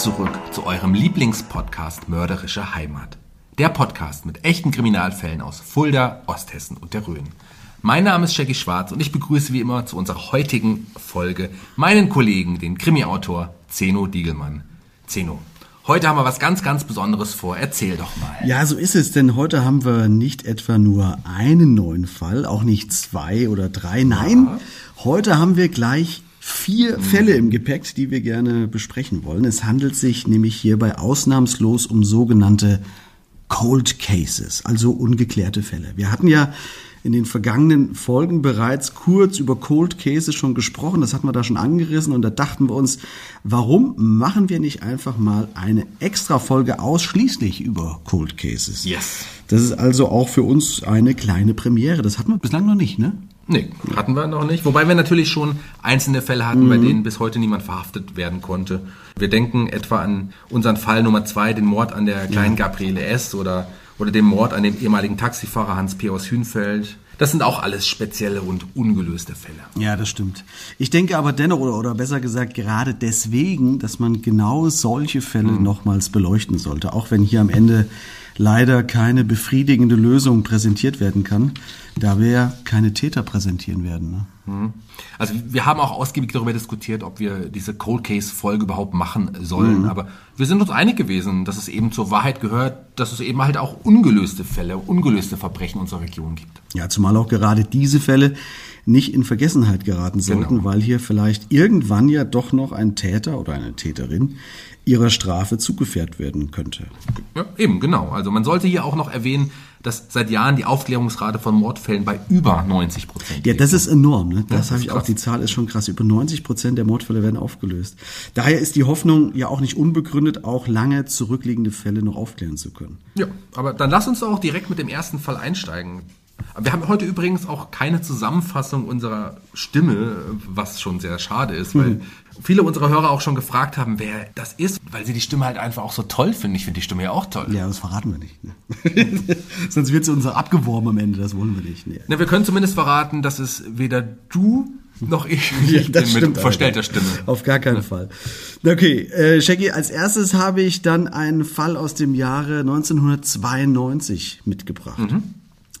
Zurück zu eurem Lieblingspodcast Mörderische Heimat. Der Podcast mit echten Kriminalfällen aus Fulda, Osthessen und der Rhön. Mein Name ist Jackie Schwarz und ich begrüße wie immer zu unserer heutigen Folge meinen Kollegen, den Krimi-Autor Zeno Diegelmann. Zeno, heute haben wir was ganz, ganz Besonderes vor. Erzähl doch mal. Ja, so ist es, denn heute haben wir nicht etwa nur einen neuen Fall, auch nicht zwei oder drei. Nein, heute haben wir gleich vier Fälle im Gepäck, die wir gerne besprechen wollen. Es handelt sich nämlich hierbei ausnahmslos um sogenannte Cold Cases, also ungeklärte Fälle. Wir hatten ja in den vergangenen Folgen bereits kurz über Cold Cases schon gesprochen, das hatten wir da schon angerissen und da dachten wir uns, warum machen wir nicht einfach mal eine extra Folge ausschließlich über Cold Cases? Yes. Das ist also auch für uns eine kleine Premiere. Das hatten wir bislang noch nicht, ne? Nee, hatten wir noch nicht. Wobei wir natürlich schon einzelne Fälle hatten, Mhm. bei denen bis heute niemand verhaftet werden konnte. Wir denken etwa an unseren Fall Nummer zwei, den Mord an der kleinen Gabriele S. oder, oder den Mord an dem ehemaligen Taxifahrer Hans P. aus Hünfeld. Das sind auch alles spezielle und ungelöste Fälle. Ja, das stimmt. Ich denke aber dennoch, oder, oder besser gesagt gerade deswegen, dass man genau solche Fälle nochmals beleuchten sollte, auch wenn hier am Ende leider keine befriedigende Lösung präsentiert werden kann, da wir ja keine Täter präsentieren werden. Ne? Also wir haben auch ausgiebig darüber diskutiert, ob wir diese Cold Case Folge überhaupt machen sollen. Aber wir sind uns einig gewesen, dass es eben zur Wahrheit gehört, dass es eben halt auch ungelöste Fälle, ungelöste Verbrechen in unserer Region gibt. Ja, zumal auch gerade diese Fälle nicht in Vergessenheit geraten sollten, Genau. weil hier vielleicht irgendwann ja doch noch ein Täter oder eine Täterin ihrer Strafe zugefährt werden könnte. Ja, eben, genau. Also man sollte hier auch noch erwähnen, dass seit Jahren die Aufklärungsrate von Mordfällen bei über 90 Prozent Ja, das ist enorm. Ne? Das das habe ich auch. Die Zahl ist schon krass. Über 90 Prozent der Mordfälle werden aufgelöst. Daher ist die Hoffnung ja auch nicht unbegründet, auch lange zurückliegende Fälle noch aufklären zu können. Ja, aber dann lass uns doch auch direkt mit dem ersten Fall einsteigen. Wir haben heute übrigens auch keine Zusammenfassung unserer Stimme, was schon sehr schade ist, weil viele unserer Hörer auch schon gefragt haben, wer das ist, weil sie die Stimme halt einfach auch so toll finden. Ich finde die Stimme ja auch toll. Ja, das verraten wir nicht. Ne? Sonst wird sie uns abgeworben am Ende. Das wollen wir nicht. Nee. Na, wir können zumindest verraten, dass es weder du noch ich, Ja, ich bin mit verstellter. Stimme. Auf gar keinen Fall. Okay, äh, Shaggy, als erstes habe ich dann einen Fall aus dem Jahre 1992 mitgebracht. Mhm.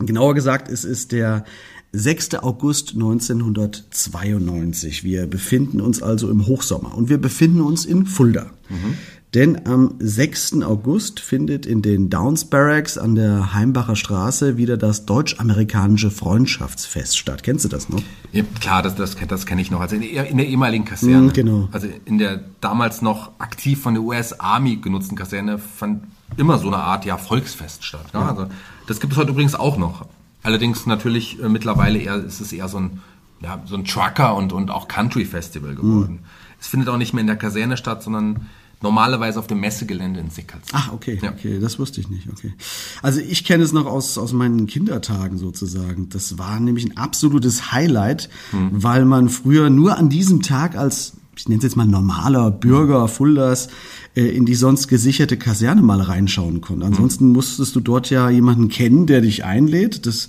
Genauer gesagt, es ist der 6. August 1992. Wir befinden uns also im Hochsommer und wir befinden uns in Fulda. Mhm. Denn am 6. August findet in den Downs Barracks an der Heimbacher Straße wieder das deutsch-amerikanische Freundschaftsfest statt. Kennst du das noch? Ja, klar, das, das, das kenne ich noch. Also in, der- in der ehemaligen Kaserne. Mm, genau. Also in der damals noch aktiv von der US Army genutzten Kaserne fand immer so eine Art ja, Volksfest statt. Ja? Also das gibt es heute übrigens auch noch. Allerdings natürlich äh, mittlerweile eher, ist es eher so ein, ja, so ein Trucker und, und auch Country-Festival geworden. Mhm. Es findet auch nicht mehr in der Kaserne statt, sondern normalerweise auf dem Messegelände in Sickels. Ach, okay, Ja. okay, das wusste ich nicht, okay. Also ich kenne es noch aus, aus meinen Kindertagen sozusagen. Das war nämlich ein absolutes Highlight, weil man früher nur an diesem Tag als, ich nenne es jetzt mal normaler Bürger Fulders, äh, in die sonst gesicherte Kaserne mal reinschauen konnte. Ansonsten musstest du dort ja jemanden kennen, der dich einlädt. Das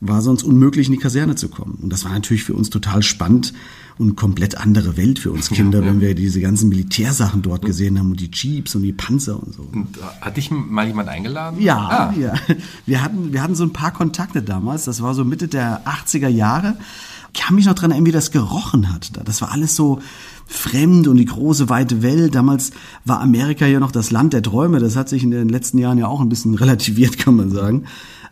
war sonst unmöglich, in die Kaserne zu kommen. Und das war natürlich für uns total spannend und komplett andere Welt für uns Kinder, wenn wir diese ganzen Militärsachen dort gesehen haben und die Jeeps und die Panzer und so. Und, äh, hat dich mal jemand eingeladen? Ja, Ah, ja. Wir hatten, wir hatten so ein paar Kontakte damals. Das war so Mitte der 80er Jahre. Ich kann mich noch dran erinnern, wie das gerochen hat. da. Das war alles so fremd und die große weite Welt. Damals war Amerika ja noch das Land der Träume. Das hat sich in den letzten Jahren ja auch ein bisschen relativiert, kann man sagen.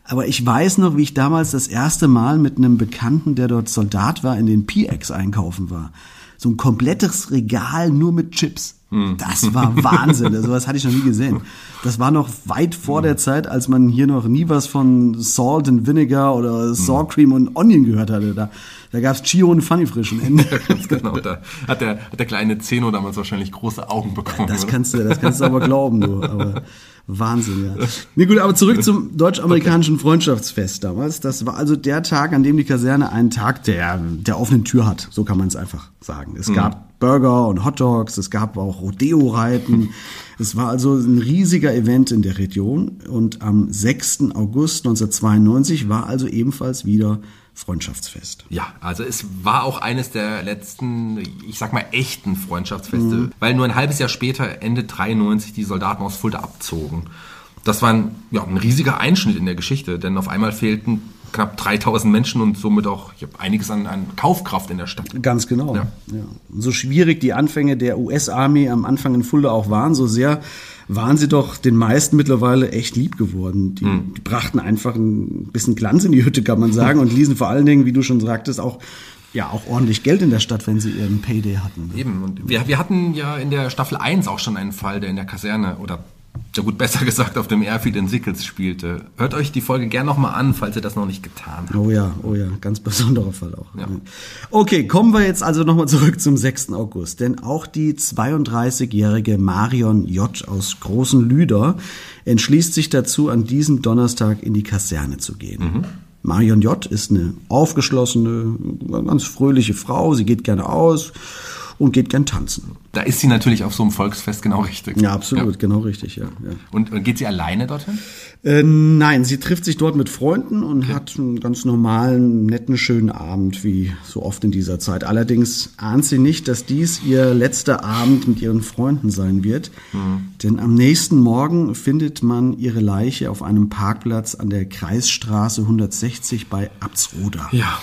Aber ich weiß noch, wie ich damals das erste Mal mit einem Bekannten, der dort Soldat war, in den PX einkaufen war. So ein komplettes Regal nur mit Chips. Das war Wahnsinn. Sowas hatte ich noch nie gesehen. Das war noch weit vor der Zeit, als man hier noch nie was von Salt and Vinegar oder Sour Cream und Onion gehört hatte. Da, da gab's Chio und Funny Frisch am Ende. Ganz genau. Da hat der, hat der kleine Zeno damals wahrscheinlich große Augen bekommen. Das oder? kannst du, das kannst du aber glauben, du. Aber Wahnsinn, ja. Nee, gut, aber zurück zum deutsch-amerikanischen Freundschaftsfest damals. Das war also der Tag, an dem die Kaserne einen Tag der, der offenen Tür hat. So kann man es einfach sagen. Es gab Burger und Hotdogs, es gab auch Rodeo-Reiten. Es war also ein riesiger Event in der Region. Und am 6. August 1992 war also ebenfalls wieder Freundschaftsfest. Ja, also es war auch eines der letzten, ich sag mal, echten Freundschaftsfeste, weil nur ein halbes Jahr später, Ende 93, die Soldaten aus Fulda abzogen. Das war ein, ja, ein riesiger Einschnitt in der Geschichte, denn auf einmal fehlten knapp 3000 Menschen und somit auch ich hab einiges an, an Kaufkraft in der Stadt. Ganz genau. Ja. Ja. So schwierig die Anfänge der US-Armee am Anfang in Fulda auch waren, so sehr waren sie doch den meisten mittlerweile echt lieb geworden. Die, Hm. die brachten einfach ein bisschen Glanz in die Hütte, kann man sagen, und ließen vor allen Dingen, wie du schon sagtest, auch ja auch ordentlich Geld in der Stadt, wenn sie ihren Payday hatten. Eben, und wir, wir hatten ja in der Staffel 1 auch schon einen Fall, der in der Kaserne oder ja gut, besser gesagt auf dem Airfield in Sickels spielte. Hört euch die Folge gern nochmal an, falls ihr das noch nicht getan habt. Oh ja, oh ja, ganz besonderer Fall auch. Ja. Okay, kommen wir jetzt also nochmal zurück zum 6. August. Denn auch die 32-jährige Marion J. aus Großen Lüder entschließt sich dazu, an diesem Donnerstag in die Kaserne zu gehen. Marion J. ist eine aufgeschlossene, ganz fröhliche Frau. Sie geht gerne aus und geht gern tanzen. Da ist sie natürlich auf so einem Volksfest genau richtig. Ja, absolut, genau richtig, ja. ja. Und, geht sie alleine dorthin? Äh, nein, sie trifft sich dort mit Freunden und hat einen ganz normalen, netten, schönen Abend, wie so oft in dieser Zeit. Allerdings ahnt sie nicht, dass dies ihr letzter Abend mit ihren Freunden sein wird. Denn am nächsten Morgen findet man ihre Leiche auf einem Parkplatz an der Kreisstraße 160 bei Absroda. Ja.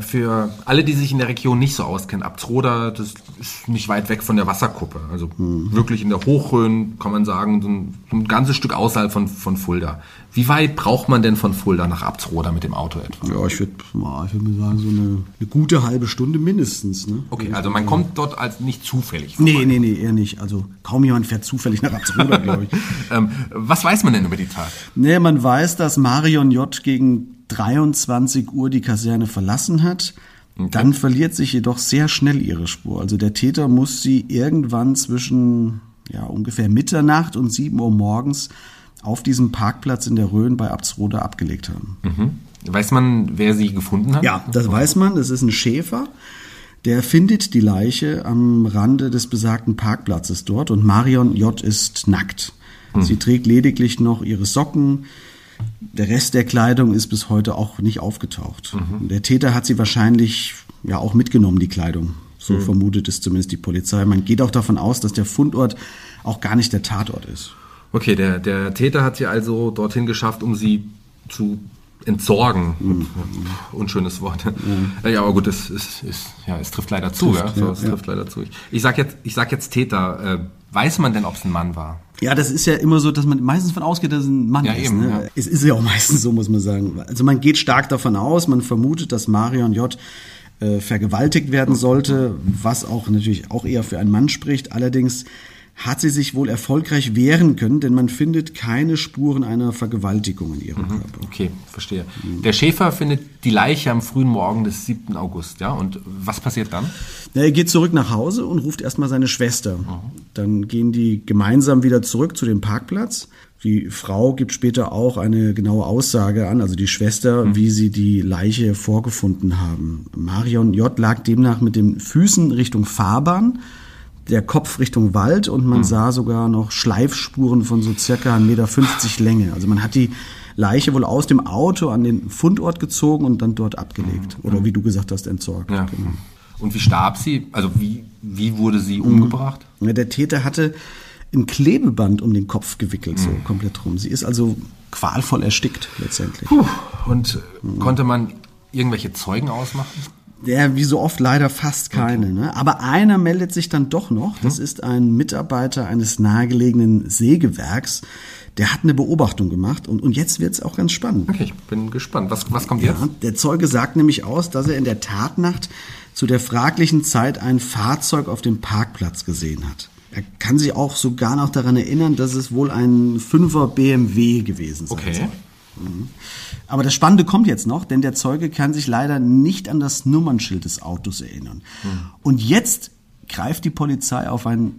Für alle, die sich in der Region nicht so auskennen, Abtroda, das ist nicht weit weg von der Wasserkuppe. Also wirklich in der Hochrhön, kann man sagen, so ein, so ein ganzes Stück außerhalb von, von Fulda. Wie weit braucht man denn von Fulda nach Abtroda mit dem Auto etwa? Ja, ich würde ich würd mal sagen, so eine, eine gute halbe Stunde mindestens. Ne? Okay, also man kommt dort als nicht zufällig vorbei. Nee, nee, nee, eher nicht. Also kaum jemand fährt zufällig nach Absroda, glaube ich. Ähm, was weiß man denn über die Tat? Nee, man weiß, dass Marion J. gegen 23 Uhr die Kaserne verlassen hat. Dann verliert sich jedoch sehr schnell ihre Spur. Also der Täter muss sie irgendwann zwischen ja, ungefähr Mitternacht und 7 Uhr morgens auf diesem Parkplatz in der Rhön bei Absroda abgelegt haben. Weiß man, wer sie gefunden hat? Ja, das weiß man. Das ist ein Schäfer. Der findet die Leiche am Rande des besagten Parkplatzes dort und Marion J. ist nackt. Sie trägt lediglich noch ihre Socken. Der Rest der Kleidung ist bis heute auch nicht aufgetaucht. Der Täter hat sie wahrscheinlich ja auch mitgenommen, die Kleidung. So vermutet es zumindest die Polizei. Man geht auch davon aus, dass der Fundort auch gar nicht der Tatort ist. Okay, der, der Täter hat sie also dorthin geschafft, um sie zu entsorgen. Unschönes Wort. Ja, aber gut, es, es, es, ja, es trifft leider zu. Trifft, ja, so, es ja. trifft leider zu. Ich, ich sag jetzt, ich sag jetzt Täter. Äh, weiß man denn, ob es ein Mann war? Ja, das ist ja immer so, dass man meistens von ausgeht, dass es ein Mann Ja, ist. eben, ne? ja. Es ist ja auch meistens so, muss man sagen. Also man geht stark davon aus, man vermutet, dass Marion J. Äh, vergewaltigt werden sollte, was auch natürlich auch eher für einen Mann spricht. Allerdings hat sie sich wohl erfolgreich wehren können, denn man findet keine Spuren einer Vergewaltigung in ihrem Körper. Okay, verstehe. Der Schäfer findet die Leiche am frühen Morgen des 7. August, ja? Und was passiert dann? Na, er geht zurück nach Hause und ruft erstmal seine Schwester. Dann gehen die gemeinsam wieder zurück zu dem Parkplatz. Die Frau gibt später auch eine genaue Aussage an, also die Schwester, wie sie die Leiche vorgefunden haben. Marion J. lag demnach mit den Füßen Richtung Fahrbahn, der Kopf Richtung Wald und man sah sogar noch Schleifspuren von so circa 1,50 Meter Länge. Also man hat die Leiche wohl aus dem Auto an den Fundort gezogen und dann dort abgelegt. Oder wie du gesagt hast, entsorgt. Ja. Genau. Und wie starb sie? Also wie, wie wurde sie umgebracht? Ja, Der Täter hatte ein Klebeband um den Kopf gewickelt, so komplett rum. Sie ist also qualvoll erstickt letztendlich. Puh. Und äh, konnte man irgendwelche Zeugen ausmachen? Ja, wie so oft leider fast keine. Ne? Aber einer meldet sich dann doch noch. Das ist ein Mitarbeiter eines nahegelegenen Sägewerks. Der hat eine Beobachtung gemacht und, und jetzt wird's auch ganz spannend. Okay, ich bin gespannt. Was, was kommt jetzt? Ja, der Zeuge sagt nämlich aus, dass er in der Tatnacht zu der fraglichen Zeit ein Fahrzeug auf dem Parkplatz gesehen hat. Er kann sich auch sogar noch daran erinnern, dass es wohl ein 5er BMW gewesen sein Okay. soll. Aber das Spannende kommt jetzt noch, denn der Zeuge kann sich leider nicht an das Nummernschild des Autos erinnern. Und jetzt greift die Polizei auf ein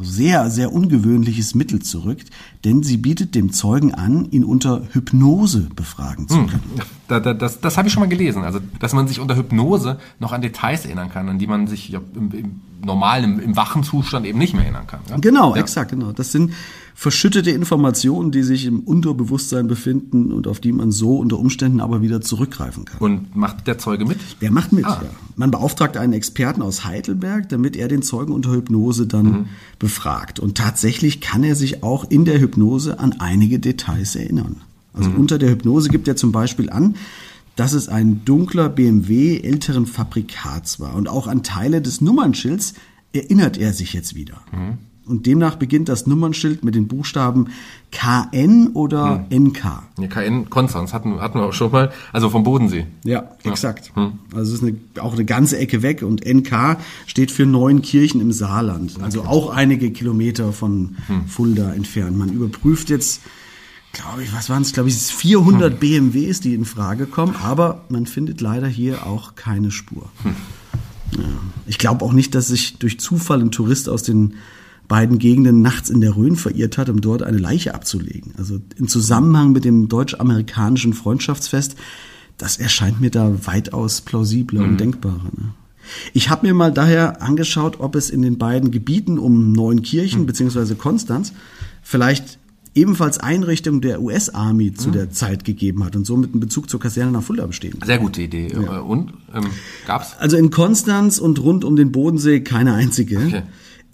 sehr, sehr ungewöhnliches Mittel zurück, denn sie bietet dem Zeugen an, ihn unter Hypnose befragen zu können. Da, da, das das habe ich schon mal gelesen. Also, dass man sich unter Hypnose noch an Details erinnern kann, an die man sich ja im, im normalen, im, im wachen Zustand eben nicht mehr erinnern kann. Ja? Genau, Ja. exakt, genau. Das sind verschüttete Informationen, die sich im Unterbewusstsein befinden und auf die man so unter Umständen aber wieder zurückgreifen kann. Und macht der Zeuge mit? Der macht mit, Ah. ja. Man beauftragt einen Experten aus Heidelberg, damit er den Zeugen unter Hypnose dann Mhm. befragt. Und tatsächlich kann er sich auch in der Hypnose an einige Details erinnern. Also Mhm. unter der Hypnose gibt er zum Beispiel an, dass es ein dunkler BMW älteren Fabrikats war. Und auch an Teile des Nummernschilds erinnert er sich jetzt wieder. Mhm. Und demnach beginnt das Nummernschild mit den Buchstaben KN oder Mhm. NK. Ja, KN Konstanz hatten, hatten wir auch schon mal. Also vom Bodensee. Ja, exakt. Also es ist eine, auch eine ganze Ecke weg und NK steht für Neunkirchen im Saarland. Also auch einige Kilometer von Fulda entfernt. Man überprüft jetzt, glaube ich, was waren es, glaube ich, es ist 400 BMWs, die in Frage kommen, aber man findet leider hier auch keine Spur. Ja. Ich glaube auch nicht, dass sich durch Zufall ein Tourist aus den beiden Gegenden nachts in der Rhön verirrt hat, um dort eine Leiche abzulegen. Also im Zusammenhang mit dem deutsch-amerikanischen Freundschaftsfest, das erscheint mir da weitaus plausibler und denkbarer. Ne? Ich habe mir mal daher angeschaut, ob es in den beiden Gebieten um Neunkirchen beziehungsweise Konstanz vielleicht ebenfalls Einrichtungen der US-Army zu der Zeit gegeben hat und somit einen Bezug zur Kaserne nach Fulda bestehen. Sehr gute Idee. Äh, Und ähm, gab's? Also in Konstanz und rund um den Bodensee keine einzige. Okay.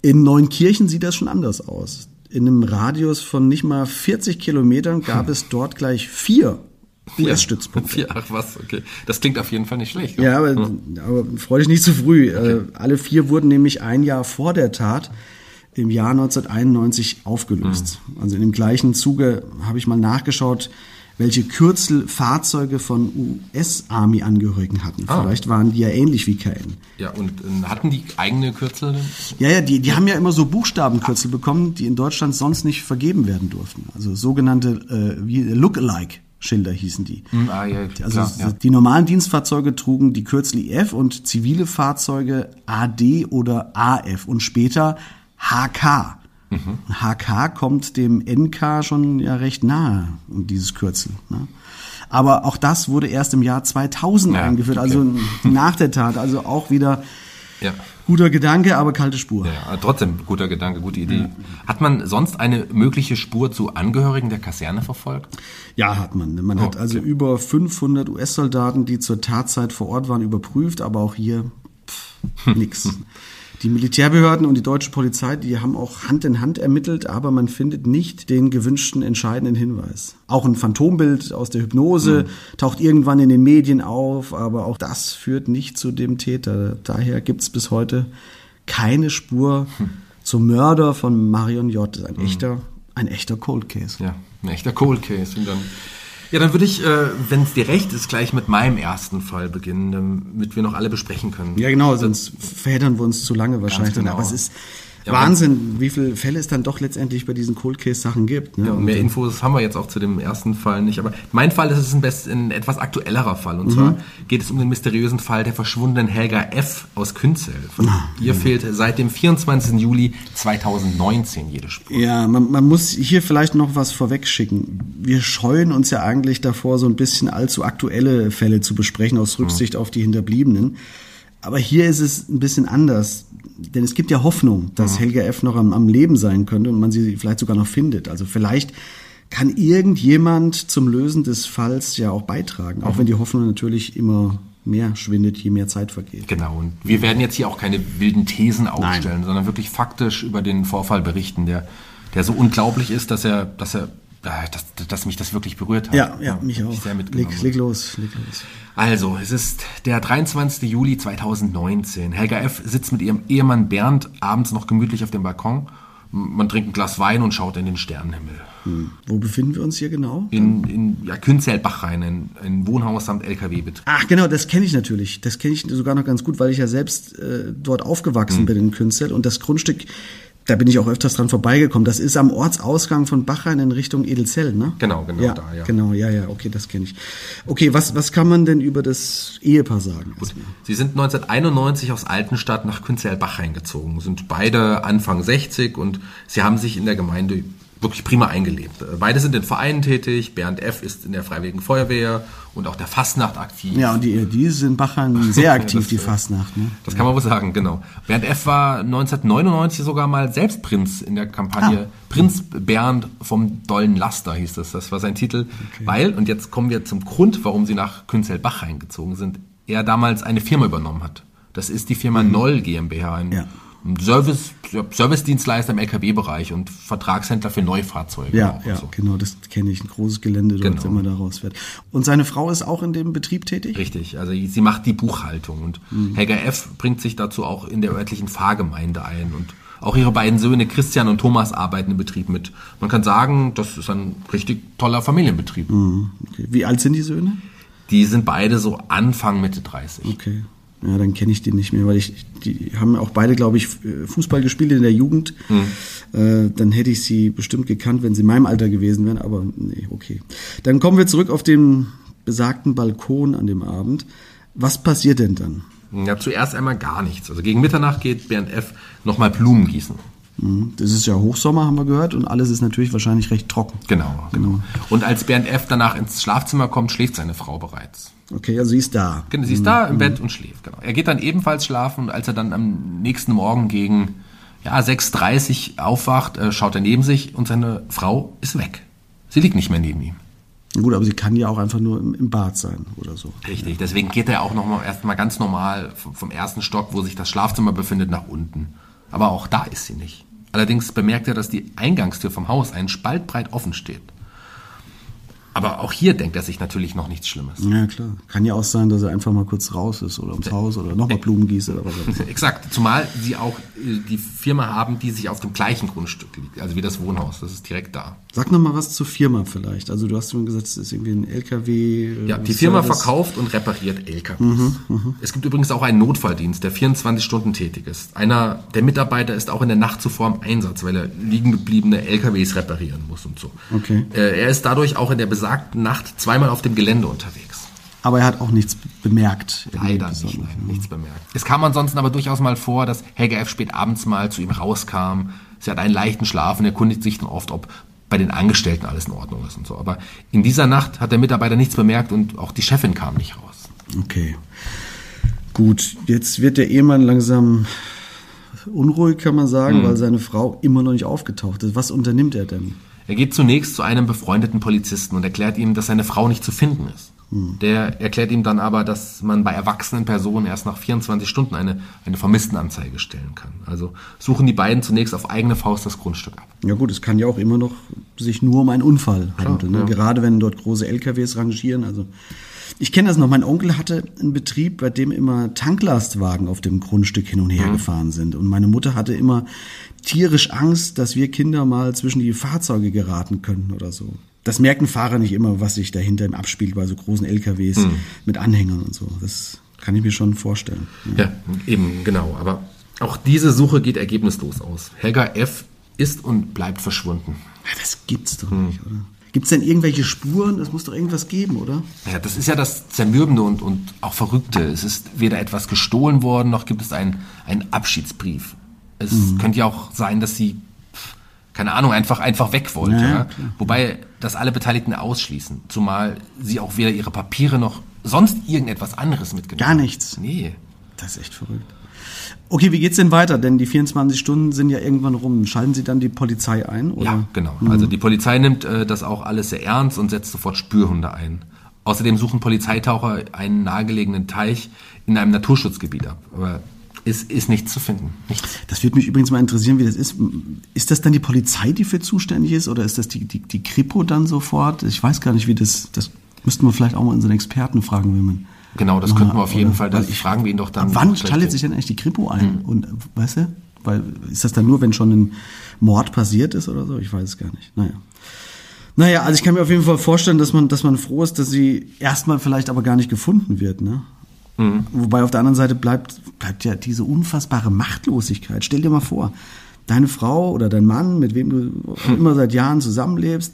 In Neunkirchen sieht das schon anders aus. In einem Radius von nicht mal 40 Kilometern gab es dort gleich vier US-Stützpunkte. Vier, ach was, okay. Das klingt auf jeden Fall nicht schlecht. Ja, aber, aber freu dich nicht zu früh. Äh, alle vier wurden nämlich ein Jahr vor der Tat im Jahr 1991 aufgelöst. Also in dem gleichen Zuge habe ich mal nachgeschaut, welche Kürzel Fahrzeuge von US-Army-Angehörigen hatten. Ah. Vielleicht waren die ja ähnlich wie KN. Ja, und äh, hatten die eigene Kürzel? denn? Ja, ja, die, die haben ja immer so Buchstabenkürzel bekommen, die in Deutschland sonst nicht vergeben werden durften. Also sogenannte äh, wie Lookalike-Schilder hießen die. Ah, ja, Also klar, ja. die normalen Dienstfahrzeuge trugen die Kürzel IF und zivile Fahrzeuge AD oder AF und später HK. Mhm. HK kommt dem NK schon ja recht nahe, um dieses Kürzel. Ne? Aber auch das wurde erst im Jahr 2000 Ja, eingeführt, okay. also nach der Tat. Also auch wieder Ja. guter Gedanke, aber kalte Spur. Ja, trotzdem, guter Gedanke, gute Idee. Hat man sonst eine mögliche Spur zu Angehörigen der Kaserne verfolgt? Ja, hat man. Man hat Oh, also über 500 US-Soldaten, die zur Tatzeit vor Ort waren, überprüft, aber auch hier pff, nix. Die Militärbehörden und die deutsche Polizei, die haben auch Hand in Hand ermittelt, aber man findet nicht den gewünschten entscheidenden Hinweis. Auch ein Phantombild aus der Hypnose taucht irgendwann in den Medien auf, aber auch das führt nicht zu dem Täter. Daher gibt's bis heute keine Spur zum Mörder von Marion J. Das ist ein echter, ein echter Cold Case. Ja, ein echter Cold Case. Und dann, ja, dann würde ich, äh, wenn es dir recht ist, gleich mit meinem ersten Fall beginnen, damit wir noch alle besprechen können. Ja, genau, sonst verheddern wir uns zu lange wahrscheinlich. genau. Aber es ist Ja, Wahnsinn, wie viele Fälle es dann doch letztendlich bei diesen Cold Case Sachen gibt. Ne? Ja, mehr Infos haben wir jetzt auch zu dem ersten Fall nicht. Aber mein Fall ist es ein, best, ein etwas aktuellerer Fall. Und zwar geht es um den mysteriösen Fall der verschwundenen Helga F. aus Künzell. Von ihr fehlt seit dem 24. Juli 2019 jede Spur. Ja, man, man muss hier vielleicht noch was vorwegschicken. Wir scheuen uns ja eigentlich davor, so ein bisschen allzu aktuelle Fälle zu besprechen, aus Rücksicht auf die Hinterbliebenen. Aber hier ist es ein bisschen anders. Denn es gibt ja Hoffnung, dass Helga F. noch am, am Leben sein könnte und man sie vielleicht sogar noch findet. Also vielleicht kann irgendjemand zum Lösen des Falls ja auch beitragen. Auch wenn die Hoffnung natürlich immer mehr schwindet, je mehr Zeit vergeht. Genau. Und wir werden jetzt hier auch keine wilden Thesen aufstellen, sondern wirklich faktisch über den Vorfall berichten, der, der so unglaublich ist, dass er, dass er, dass, dass mich das wirklich berührt hat. Ja, ja, mich hab auch. Sehr mitgenommen. leg, leg los, leg los. Also, es ist der 23. Juli 2019. Helga F. sitzt mit ihrem Ehemann Bernd abends noch gemütlich auf dem Balkon. Man trinkt ein Glas Wein und schaut in den Sternenhimmel. Wo befinden wir uns hier genau? In, in ja, Künzell-Bachrhein, ein, ein Wohnhaus samt LKW-Betrieb. Ach genau, das kenne ich natürlich. Das kenne ich sogar noch ganz gut, weil ich ja selbst äh, dort aufgewachsen Hm. bin in Künzell. Und das Grundstück, da bin ich auch öfters dran vorbeigekommen. Das ist am Ortsausgang von Bachrhein in Richtung Edelzell, ne? Genau, genau ja, da, ja. Genau, ja, ja, okay, das kenne ich. Okay, was, was kann man denn über das Ehepaar sagen? erstmal? Sie sind 1991 aus Altenstadt nach Künzell-Bachrhein gezogen, sind beide Anfang 60 und sie haben sich in der Gemeinde wirklich prima eingelebt. Äh, Beide sind in Vereinen tätig, Bernd F. ist in der Freiwilligen Feuerwehr und auch der Fastnacht aktiv. Ja, und die, die sind in Bachrhein sehr aktiv, das, die äh, Fastnacht, ne? Das kann man wohl sagen, genau. Bernd F. war 1999 sogar mal selbst Prinz in der Kampagne. Prinz Bernd vom Dollen Laster hieß es. Das war sein Titel. Weil, und jetzt kommen wir zum Grund, warum sie nach Künzell-Bachrhein gezogen sind, er damals eine Firma übernommen hat. Das ist die Firma Noll GmbH, ein Ja. Service, Servicedienstleister im LKW-Bereich und Vertragshändler für Neufahrzeuge. Ja, ja, so. genau, das kenne ich. Ein großes Gelände dort, Genau. wenn man da rausfährt. Und seine Frau ist auch in dem Betrieb tätig? Richtig, also sie macht die Buchhaltung und Helga F. bringt sich dazu auch in der örtlichen Pfarrgemeinde ein und auch ihre beiden Söhne Christian und Thomas arbeiten im Betrieb mit. Man kann sagen, das ist ein richtig toller Familienbetrieb. Okay. Wie alt sind die Söhne? Die sind beide so Anfang Mitte 30. Okay. Ja, dann kenne ich die nicht mehr, weil ich, die haben auch beide, glaube ich, Fußball gespielt in der Jugend. Äh, dann hätte ich sie bestimmt gekannt, wenn sie in meinem Alter gewesen wären, aber nee, okay. Dann kommen wir zurück auf den besagten Balkon an dem Abend. Was passiert denn dann? Ja, zuerst einmal gar nichts. Also gegen Mitternacht geht Bernd F. nochmal Blumen gießen. Hm, Das ist ja Hochsommer, haben wir gehört, und alles ist natürlich wahrscheinlich recht trocken. Genau, genau. Und als Bernd F. danach ins Schlafzimmer kommt, schläft seine Frau bereits. Okay, also sie ist da. Genau, sie ist da im Bett und schläft. Genau. Er geht dann ebenfalls schlafen und als er dann am nächsten Morgen gegen ja, 6.30 aufwacht, äh, schaut er neben sich und seine Frau ist weg. Sie liegt nicht mehr neben ihm. Gut, aber sie kann ja auch einfach nur im, im Bad sein oder so. Richtig, deswegen geht er auch noch mal erstmal ganz normal vom, vom ersten Stock, wo sich das Schlafzimmer befindet, nach unten. Aber auch da ist sie nicht. Allerdings bemerkt er, dass die Eingangstür vom Haus einen Spalt breit offen steht. Aber auch hier denkt er sich natürlich noch nichts Schlimmes. Ja, klar. Kann ja auch sein, dass er einfach mal kurz raus ist oder ums Haus oder nochmal Blumen gießt oder was auch immer. Exakt, zumal sie auch äh, die Firma haben, die sich auf dem gleichen Grundstück liegt, also wie das Wohnhaus, das ist direkt da. Sag noch mal was zur Firma vielleicht. Also du hast schon gesagt, es ist irgendwie ein LKW. äh, Ja, die Firma Service. verkauft und repariert LKWs. Es gibt übrigens auch einen Notfalldienst, der 24 Stunden tätig ist. Einer der Mitarbeiter ist auch in der Nacht zuvor im Einsatz, weil er liegen gebliebene LKWs reparieren muss und so. Okay. Äh, Er ist dadurch auch in der besagten Nacht zweimal auf dem Gelände unterwegs. Aber er hat auch nichts bemerkt. Leider nicht, nein, nichts bemerkt. Es kam ansonsten aber durchaus mal vor, dass Helga F. spät abends mal zu ihm rauskam. Sie hat einen leichten Schlaf und erkundigt sich dann oft, ob bei den Angestellten alles in Ordnung ist und so. Aber in dieser Nacht hat der Mitarbeiter nichts bemerkt und auch die Chefin kam nicht raus. Okay. Gut, jetzt wird der Ehemann langsam unruhig, kann man sagen, weil seine Frau immer noch nicht aufgetaucht ist. Was unternimmt er denn? Er geht zunächst zu einem befreundeten Polizisten und erklärt ihm, dass seine Frau nicht zu finden ist. Der erklärt ihm dann aber, dass man bei erwachsenen Personen erst nach 24 Stunden eine, eine Vermisstenanzeige stellen kann. Also suchen die beiden zunächst auf eigene Faust das Grundstück ab. Ja gut, es kann ja auch immer noch sich nur um einen Unfall handeln. ne? ja. Gerade wenn dort große LKWs rangieren. Also ich kenne das noch. Mein Onkel hatte einen Betrieb, bei dem immer Tanklastwagen auf dem Grundstück hin und her gefahren sind. Und meine Mutter hatte immer tierisch Angst, dass wir Kinder mal zwischen die Fahrzeuge geraten können oder so. Das merken Fahrer nicht immer, was sich dahinter abspielt bei so großen LKWs mit Anhängern und so. Das kann ich mir schon vorstellen. Ja, eben, genau. Aber Auch diese Suche geht ergebnislos aus. Helga F. ist und bleibt verschwunden. Ja, das gibt's doch nicht, oder? Gibt's denn irgendwelche Spuren? Es muss doch irgendwas geben, oder? Ja, das ist ja das Zermürbende und, und auch Verrückte. Es ist weder etwas gestohlen worden, noch gibt es einen, einen Abschiedsbrief. Es könnte ja auch sein, dass sie, keine Ahnung, einfach, einfach weg wollte. Ja, ja. Wobei das alle Beteiligten ausschließen. Zumal sie auch weder ihre Papiere noch sonst irgendetwas anderes mitgenommen Gar hat. nichts. Nee. Das ist echt verrückt. Okay, wie geht's denn weiter? Denn die 24 Stunden sind ja irgendwann rum. Schalten Sie dann die Polizei ein? Oder? Ja, genau. Also die Polizei nimmt äh, das auch alles sehr ernst und setzt sofort Spürhunde ein. Außerdem suchen Polizeitaucher einen nahegelegenen Teich in einem Naturschutzgebiet ab. Aber es ist nichts zu finden. Nichts. Das würde mich übrigens mal interessieren, wie das ist. Ist das dann die Polizei, die für zuständig ist, oder ist das die, die, die Kripo dann sofort? Ich weiß gar nicht, wie das. Das müssten wir vielleicht auch mal unseren Experten fragen, wenn man. Genau, das Mal, könnten wir auf jeden oder? Fall. Weil ich- fragen wir ihn doch dann. Wann schaltet sich denn eigentlich die Kripo ein? Und äh, weißt du? Weil ist das dann nur, wenn schon ein Mord passiert ist oder so? Ich weiß es gar nicht. Naja. Naja, also ich kann mir auf jeden Fall vorstellen, dass man, dass man froh ist, dass sie erstmal vielleicht aber gar nicht gefunden wird, ne? Wobei auf der anderen Seite bleibt, bleibt ja diese unfassbare Machtlosigkeit. Stell dir mal vor, deine Frau oder dein Mann, mit wem du auch immer seit Jahren zusammenlebst,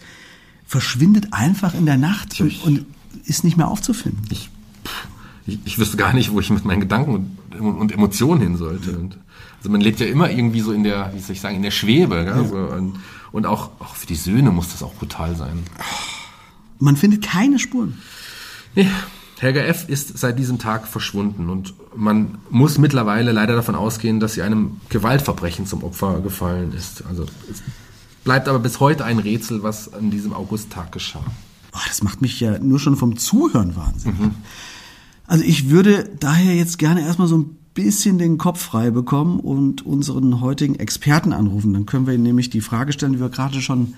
verschwindet einfach in der Nacht und, und ist nicht mehr aufzufinden. ich, ich, ich wüsste gar nicht, wo ich mit meinen Gedanken und, und Emotionen hin sollte. Und, also man lebt ja immer irgendwie so in der, wie soll ich sagen, in der Schwebe. Gell? So, und, und auch, auch für die Söhne muss das auch brutal sein. Man findet keine Spuren. Nee, Helga F. ist seit diesem Tag verschwunden und man muss mittlerweile leider davon ausgehen, dass sie einem Gewaltverbrechen zum Opfer gefallen ist. Also es bleibt aber bis heute ein Rätsel, was an diesem Augusttag geschah. Oh, das macht mich ja nur schon vom Zuhören wahnsinnig. Also ich würde daher jetzt gerne erstmal so ein bisschen den Kopf frei bekommen und unseren heutigen Experten anrufen. Dann können wir ihnen nämlich die Frage stellen, die wir gerade schon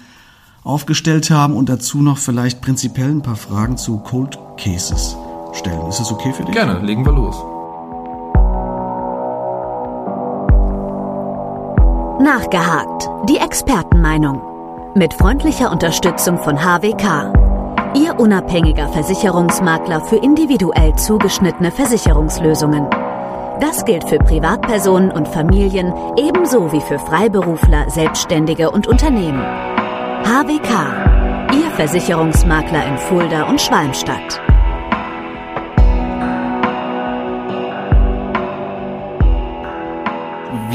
aufgestellt haben und dazu noch vielleicht prinzipiell ein paar Fragen zu Cold Cases stellen. Ist das okay für dich? Gerne, legen wir los. Nachgehakt. Die Expertenmeinung. Mit freundlicher Unterstützung von HWK. Ihr unabhängiger Versicherungsmakler für individuell zugeschnittene Versicherungslösungen. Das gilt für Privatpersonen und Familien ebenso wie für Freiberufler, Selbstständige und Unternehmen. HWK. Ihr Versicherungsmakler in Fulda und Schwalmstadt.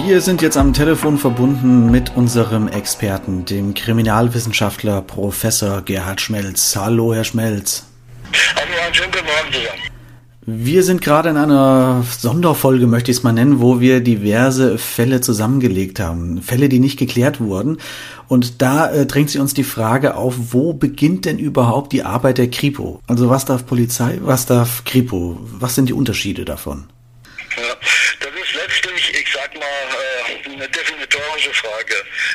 Wir sind jetzt am Telefon verbunden mit unserem Experten, dem Kriminalwissenschaftler Professor Gerhard Schmelz. Hallo, Herr Schmelz. Hallo, einen schönen guten Morgen zusammen. Wir sind gerade in einer Sonderfolge, möchte ich es mal nennen, wo wir diverse Fälle zusammengelegt haben. Fälle, die nicht geklärt wurden. Und da äh, drängt sich uns die Frage auf, wo beginnt denn überhaupt die Arbeit der Kripo? Also was darf Polizei, was darf Kripo? Was sind die Unterschiede davon? Ja, das ist letztlich, ich sag mal, äh, eine definitorische Frage.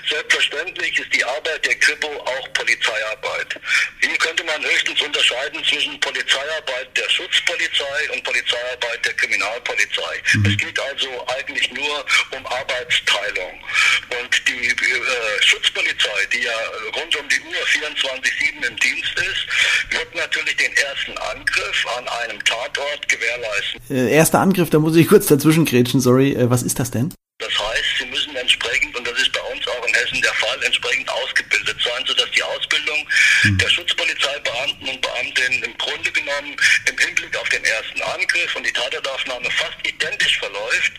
Selbstverständlich ist die Arbeit der Kripo auch Polizeiarbeit. Hier könnte man höchstens unterscheiden zwischen Polizeiarbeit der Schutzpolizei und Polizeiarbeit der Kriminalpolizei. Es geht also eigentlich nur um Arbeitsteilung. Und die äh, Schutzpolizei, die ja rund um die Uhr 24-7 im Dienst ist, wird natürlich den ersten Angriff an einem Tatort gewährleisten. Äh, erster Angriff, da muss ich kurz dazwischen grätschen, sorry. Äh, was ist das denn? Das heißt, sie müssen entsprechend, und das ist bei uns auch in Hessen der Fall, entsprechend ausgebildet sein, sodass die Ausbildung der Schutzpolizeibeamten und Beamtinnen im Grunde genommen im Hinblick auf den ersten Angriff und die Tatortaufnahme fast identisch verläuft.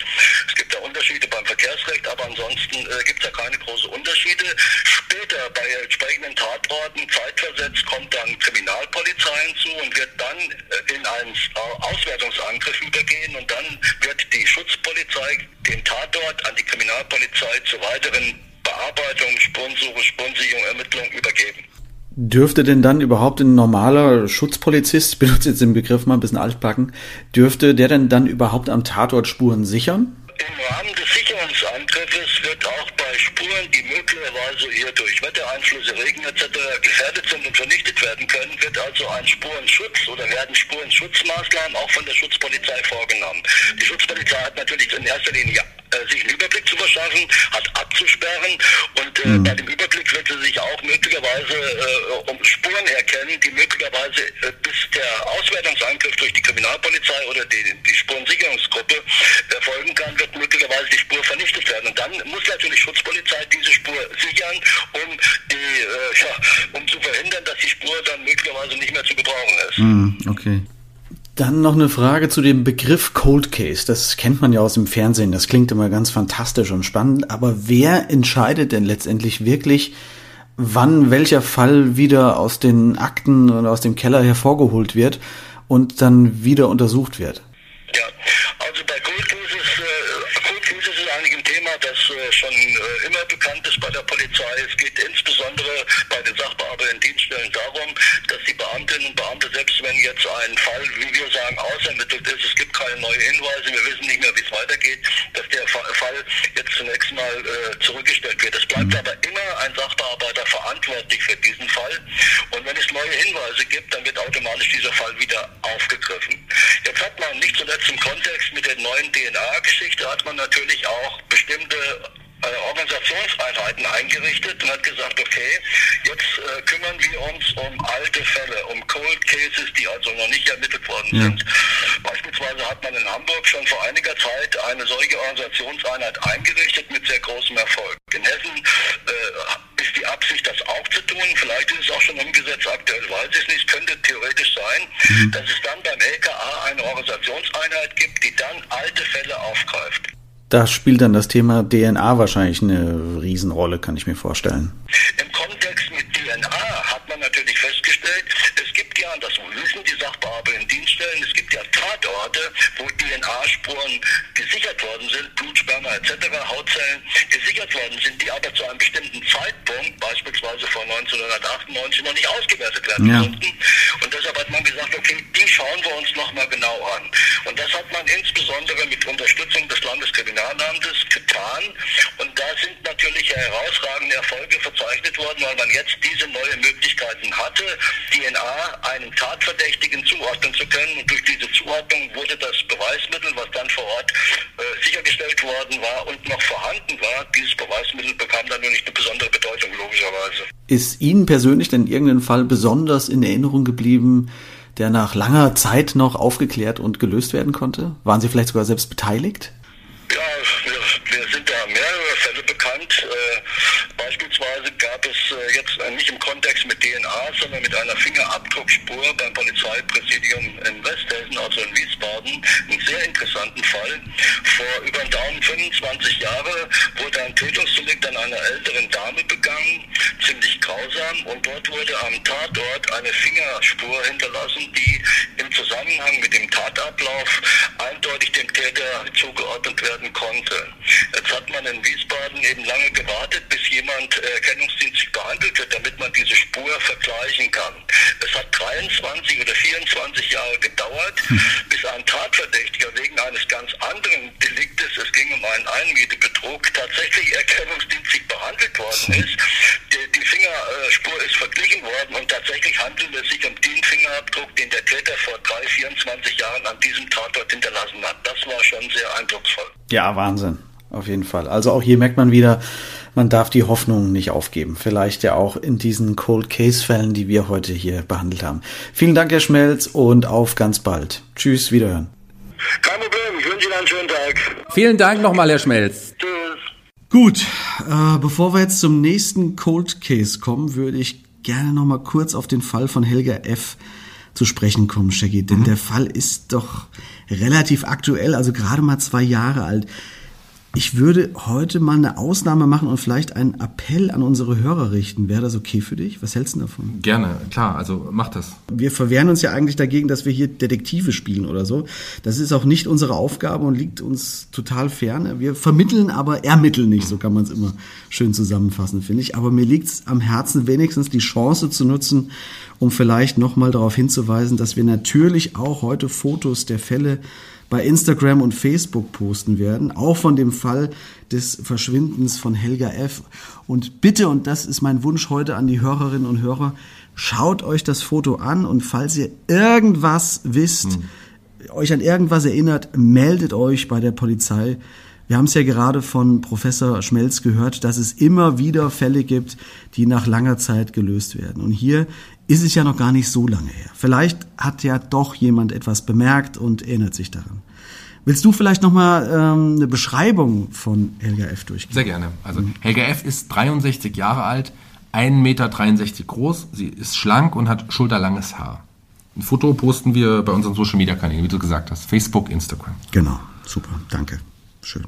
Unterschiede beim Verkehrsrecht, aber ansonsten äh, gibt es ja keine großen Unterschiede. Später bei entsprechenden Tatorten, zeitversetzt, kommt dann Kriminalpolizei hinzu und wird dann äh, in einen Au- Auswertungsangriff übergehen und dann wird die Schutzpolizei den Tatort an die Kriminalpolizei zur weiteren Bearbeitung, Spurensuche, Spurensicherung, Ermittlung übergeben. Dürfte denn dann überhaupt ein normaler Schutzpolizist, ich benutze jetzt den Begriff mal ein bisschen altbacken, dürfte der denn dann überhaupt am Tatort Spuren sichern? Im Rahmen des Sicherungsangriffes wird auch bei Spuren, die möglicherweise hier durch Wettereinflüsse, Regen etc. gefährdet sind und vernichtet werden können, wird also ein Spurenschutz oder werden Spurenschutzmaßnahmen auch von der Schutzpolizei vorgenommen. Die Schutzpolizei hat natürlich in erster Linie äh, sich einen Überblick zu verschaffen, hat abzusperren und äh, bei dem Überblick wird sie sich auch möglicherweise äh, um Spuren erkennen, die möglicherweise äh, bis der Auswertungsangriff durch die Kriminalpolizei oder die, die Spurensicherungsgruppe erfolgen kann, wird möglicherweise die Spur dann muss natürlich Schutzpolizei diese Spur sichern, um, die, äh, ja, um zu verhindern, dass die Spur dann möglicherweise nicht mehr zu gebrauchen ist. Hm, okay. Dann noch eine Frage zu dem Begriff Cold Case. Das kennt man ja aus dem Fernsehen. Das klingt immer ganz fantastisch und spannend. Aber wer entscheidet denn letztendlich wirklich, wann welcher Fall wieder aus den Akten oder aus dem Keller hervorgeholt wird und dann wieder untersucht wird? Ja, also bei Cold Cases, äh, Cold Cases ist eigentlich ein Thema, das äh, schon äh, immer bekannt ist bei der Polizei. Es geht insbesondere bei den sachbearbeitenden Dienststellen darum, dass die Beamtinnen und Beamte, selbst wenn jetzt ein Fall, wie wir sagen, ausermittelt ist, es gibt keine neuen Hinweise, wir wissen nicht mehr, wie es weitergeht, dass der Fall jetzt zunächst mal äh, zurückgestellt wird. Es bleibt aber immer ein Sachbearbeiter verantwortlich für diesen Fall. Und wenn es neue Hinweise gibt, dann wird automatisch dieser Fall wieder aufgegriffen. Jetzt hat man nicht zuletzt im Kontext mit der neuen DNA-Geschichte hat man natürlich auch bestimmte äh, Organisationseinheiten eingerichtet und hat gesagt, okay, jetzt äh, kümmern wir uns um alte Fälle, um Cold Cases, die also noch nicht ermittelt worden ja. sind. Beispielsweise hat man in Hamburg schon vor einiger Zeit eine solche Organisationseinheit eingerichtet mit sehr großem Erfolg. In Hessen äh, ist die Absicht, das auch zu tun. Vielleicht ist es auch schon umgesetzt, aktuell weiß ich es nicht. Könnte theoretisch sein, mhm. dass es dann beim LKA eine Organisationseinheit gibt, die dann alte Fälle aufgreift. Da spielt dann das Thema DNA wahrscheinlich eine Riesenrolle, kann ich mir vorstellen. Im Kontext DNA hat man natürlich festgestellt, es gibt ja, das wissen die Sachbearbeitenden Dienststellen, es gibt ja Tatorte, wo DNA-Spuren gesichert worden sind, Blutsperma etc., Hautzellen gesichert worden sind, die aber zu einem bestimmten Zeitpunkt, beispielsweise vor 1998, noch nicht ausgewertet werden ja. konnten. Und deshalb hat man gesagt, okay, die schauen wir uns nochmal genau an. Und das hat man insbesondere mit Unterstützung des Landeskriminal Kriminalamtes getan. Und da sind natürlich herausragende Erfolge verzeichnet worden, weil man jetzt diese neuen Möglichkeiten hatte, DNA einem Tatverdächtigen zuordnen zu können. Und durch diese Zuordnung wurde das Beweismittel, was dann vor Ort äh, sichergestellt worden war und noch vorhanden war, dieses Beweismittel bekam dann nur nicht eine besondere Bedeutung, logischerweise. Ist Ihnen persönlich denn irgendein Fall besonders in Erinnerung geblieben, der nach langer Zeit noch aufgeklärt und gelöst werden konnte? Waren Sie vielleicht sogar selbst beteiligt? Ja, wir, wir sind da mehrere Fälle bekannt. Äh, beispielsweise gab es äh, jetzt äh, nicht im Kontext mit DNA, sondern mit einer Fingerabdruckspur beim Polizeipräsidium in Westhessen, also in Wiesbaden, einen sehr interessanten Fall. Vor über Daumen 25 Jahre wurde ein Tötungsdelikt an einer älteren Dame begangen, ziemlich grausam, und dort wurde am Tatort eine Fingerspur hinterlassen, die im Zusammenhang mit dem Tatablauf eindeutig dem Täter zugeordnet werden konnte. Jetzt hat man in Wiesbaden eben lange gewartet, bis jemand äh, erkennungsdienstlich behandelt wird, damit man diese Spur vergleichen kann. Es hat 23 oder 24 Jahre gedauert, hm. bis ein Tatverdächtiger wegen eines ganz anderen Deliktes, es ging um einen Einmietebetrug, tatsächlich erkennungsdienstlich behandelt worden hm. ist. Die, die Fingerspur ist verglichen worden und tatsächlich handelt es sich um den Fingerabdruck, den der Täter vor drei, 24 Jahren an diesem Tatort hinterlassen hat. Das war schon sehr eindrucksvoll. Ja, Wahnsinn. Auf jeden Fall. Also auch hier merkt man wieder, man darf die Hoffnung nicht aufgeben. Vielleicht ja auch in diesen Cold Case Fällen, die wir heute hier behandelt haben. Vielen Dank, Herr Schmelz, und auf ganz bald. Tschüss, wiederhören. Kein Problem, ich wünsche Ihnen einen schönen Tag. Vielen Dank nochmal, Herr Schmelz. Tschüss. Gut, äh, bevor wir jetzt zum nächsten Cold Case kommen, würde ich gerne nochmal kurz auf den Fall von Helga F. zu sprechen kommen, Shaggy. Denn mhm. der Fall ist doch relativ aktuell, also gerade mal zwei Jahre alt. Ich würde heute mal eine Ausnahme machen und vielleicht einen Appell an unsere Hörer richten. Wäre das okay für dich? Was hältst du davon? Gerne, klar, also mach das. Wir verwehren uns ja eigentlich dagegen, dass wir hier Detektive spielen oder so. Das ist auch nicht unsere Aufgabe und liegt uns total fern. Wir vermitteln, aber ermitteln nicht, so kann man es immer schön zusammenfassen, finde ich. Aber mir liegt es am Herzen, wenigstens die Chance zu nutzen, um vielleicht nochmal darauf hinzuweisen, dass wir natürlich auch heute Fotos der Fälle bei Instagram und Facebook posten werden, auch von dem Fall des Verschwindens von Helga F. Und bitte, und das ist mein Wunsch heute an die Hörerinnen und Hörer, schaut euch das Foto an und falls ihr irgendwas wisst, hm. euch an irgendwas erinnert, meldet euch bei der Polizei. Wir haben es ja gerade von Professor Schmelz gehört, dass es immer wieder Fälle gibt, die nach langer Zeit gelöst werden. Und hier ist es ja noch gar nicht so lange her. Vielleicht hat ja doch jemand etwas bemerkt und erinnert sich daran. Willst du vielleicht nochmal ähm, eine Beschreibung von Helga F. durchgehen? Sehr gerne. Also Helga F. ist 63 Jahre alt, 1,63 Meter groß, sie ist schlank und hat schulterlanges Haar. Ein Foto posten wir bei unseren Social Media Kanälen, wie du gesagt hast, Facebook, Instagram. Genau, super, danke. Schön.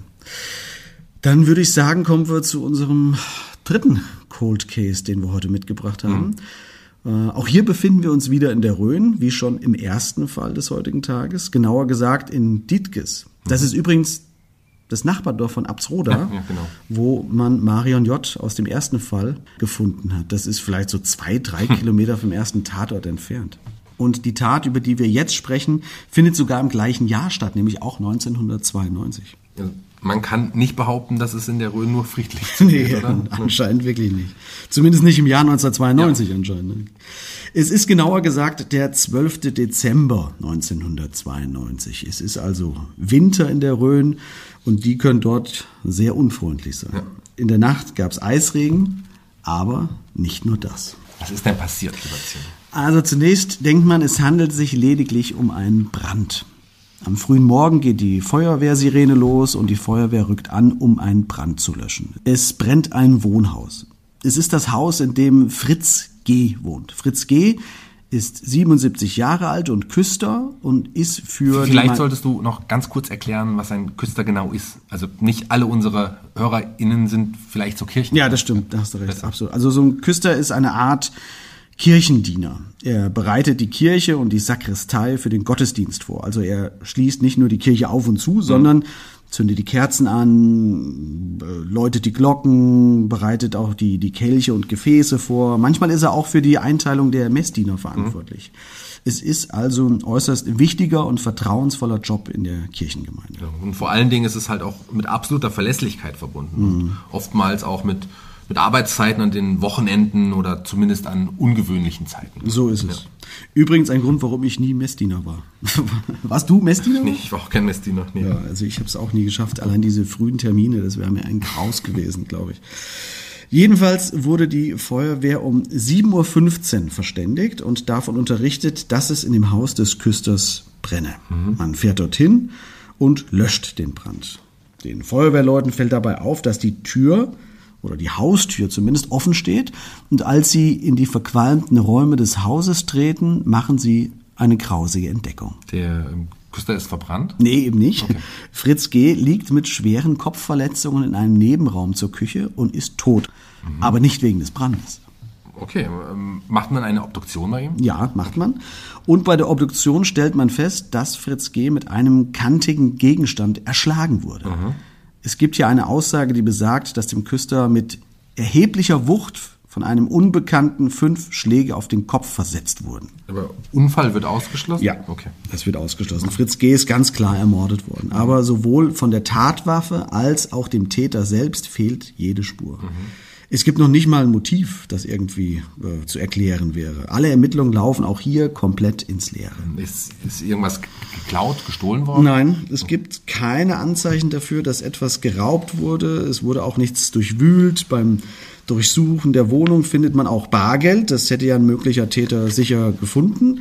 Dann würde ich sagen, kommen wir zu unserem dritten Cold Case, den wir heute mitgebracht haben. Mhm. Äh, auch hier befinden wir uns wieder in der Rhön, wie schon im ersten Fall des heutigen Tages, genauer gesagt in Dietges. Das ist übrigens das Nachbardorf von Absroda, Ja, ja, genau. wo man Marion J. aus dem ersten Fall gefunden hat. Das ist vielleicht so zwei, drei Kilometer vom ersten Tatort entfernt. Und die Tat, über die wir jetzt sprechen, findet sogar im gleichen Jahr statt, nämlich auch 1992. Also, Man kann nicht behaupten, dass es in der Rhön nur friedlich zugeht, Nee, oder? anscheinend wirklich nicht. Zumindest nicht im Jahr 1992 anscheinend. ne? Es ist genauer gesagt der 12. Dezember 1992. Es ist also Winter in der Rhön und die können dort sehr unfreundlich sein. In der Nacht gab es Eisregen, aber nicht nur das. Was ist denn passiert, lieber Zino? Also zunächst denkt man, es handelt sich lediglich um einen Brand. Am frühen Morgen geht die Feuerwehrsirene los und die Feuerwehr rückt an, um einen Brand zu löschen. Es brennt ein Wohnhaus. Es ist das Haus, in dem Fritz G. wohnt. Fritz G. ist 77 Jahre alt und Küster und ist für... Vielleicht solltest du noch ganz kurz erklären, was ein Küster genau ist. Also nicht alle unsere HörerInnen sind vielleicht so Kirchen. Ja, das stimmt, da hast du recht, absolut. Also so ein Küster ist eine Art Kirchendiener. Er bereitet die Kirche und die Sakristei für den Gottesdienst vor. Also er schließt nicht nur die Kirche auf und zu, sondern zündet die Kerzen an, äh, läutet die Glocken, bereitet auch die, die Kelche und Gefäße vor. Manchmal ist er auch für die Einteilung der Messdiener verantwortlich. Es ist also ein äußerst wichtiger und vertrauensvoller Job in der Kirchengemeinde. Und vor allen Dingen ist es halt auch mit absoluter Verlässlichkeit verbunden. Mhm. Und oftmals auch mit, mit Arbeitszeiten an den Wochenenden oder zumindest an ungewöhnlichen Zeiten. So ist es. Übrigens ein Grund, warum ich nie Messdiener war. Warst du Messdiener? Nee, ich war auch kein Messdiener. Nee. Ja, also ich habe es auch nie geschafft. Allein diese frühen Termine, das wäre mir ein Graus gewesen, glaube ich. Jedenfalls wurde die Feuerwehr um 7.15 Uhr verständigt und davon unterrichtet, dass es in dem Haus des Küsters brenne. Man fährt dorthin und löscht den Brand. Den Feuerwehrleuten fällt dabei auf, dass die Tür oder die Haustür zumindest offen steht und als sie in die verqualmten Räume des Hauses treten, machen sie eine grausige Entdeckung. Der ähm, Küster ist verbrannt. Nee, eben nicht. Fritz G. liegt mit schweren Kopfverletzungen in einem Nebenraum zur Küche und ist tot. Aber nicht wegen des Brandes. Okay, ähm, macht man eine Obduktion bei ihm? Ja, macht man. Und bei der Obduktion stellt man fest, dass Fritz G. mit einem kantigen Gegenstand erschlagen wurde. Es gibt hier eine Aussage, die besagt, dass dem Küster mit erheblicher Wucht von einem Unbekannten fünf Schläge auf den Kopf versetzt wurden. Aber Unfall wird ausgeschlossen? Ja, Okay. das wird ausgeschlossen. Fritz G. ist ganz klar ermordet worden. Aber sowohl von der Tatwaffe als auch dem Täter selbst fehlt jede Spur. Es gibt noch nicht mal ein Motiv, das irgendwie äh, zu erklären wäre. Alle Ermittlungen laufen auch hier komplett ins Leere. Ist, ist irgendwas geklaut, gestohlen worden? Nein, es gibt keine Anzeichen dafür, dass etwas geraubt wurde. Es wurde auch nichts durchwühlt. Beim Durchsuchen der Wohnung findet man auch Bargeld. Das hätte ja ein möglicher Täter sicher gefunden.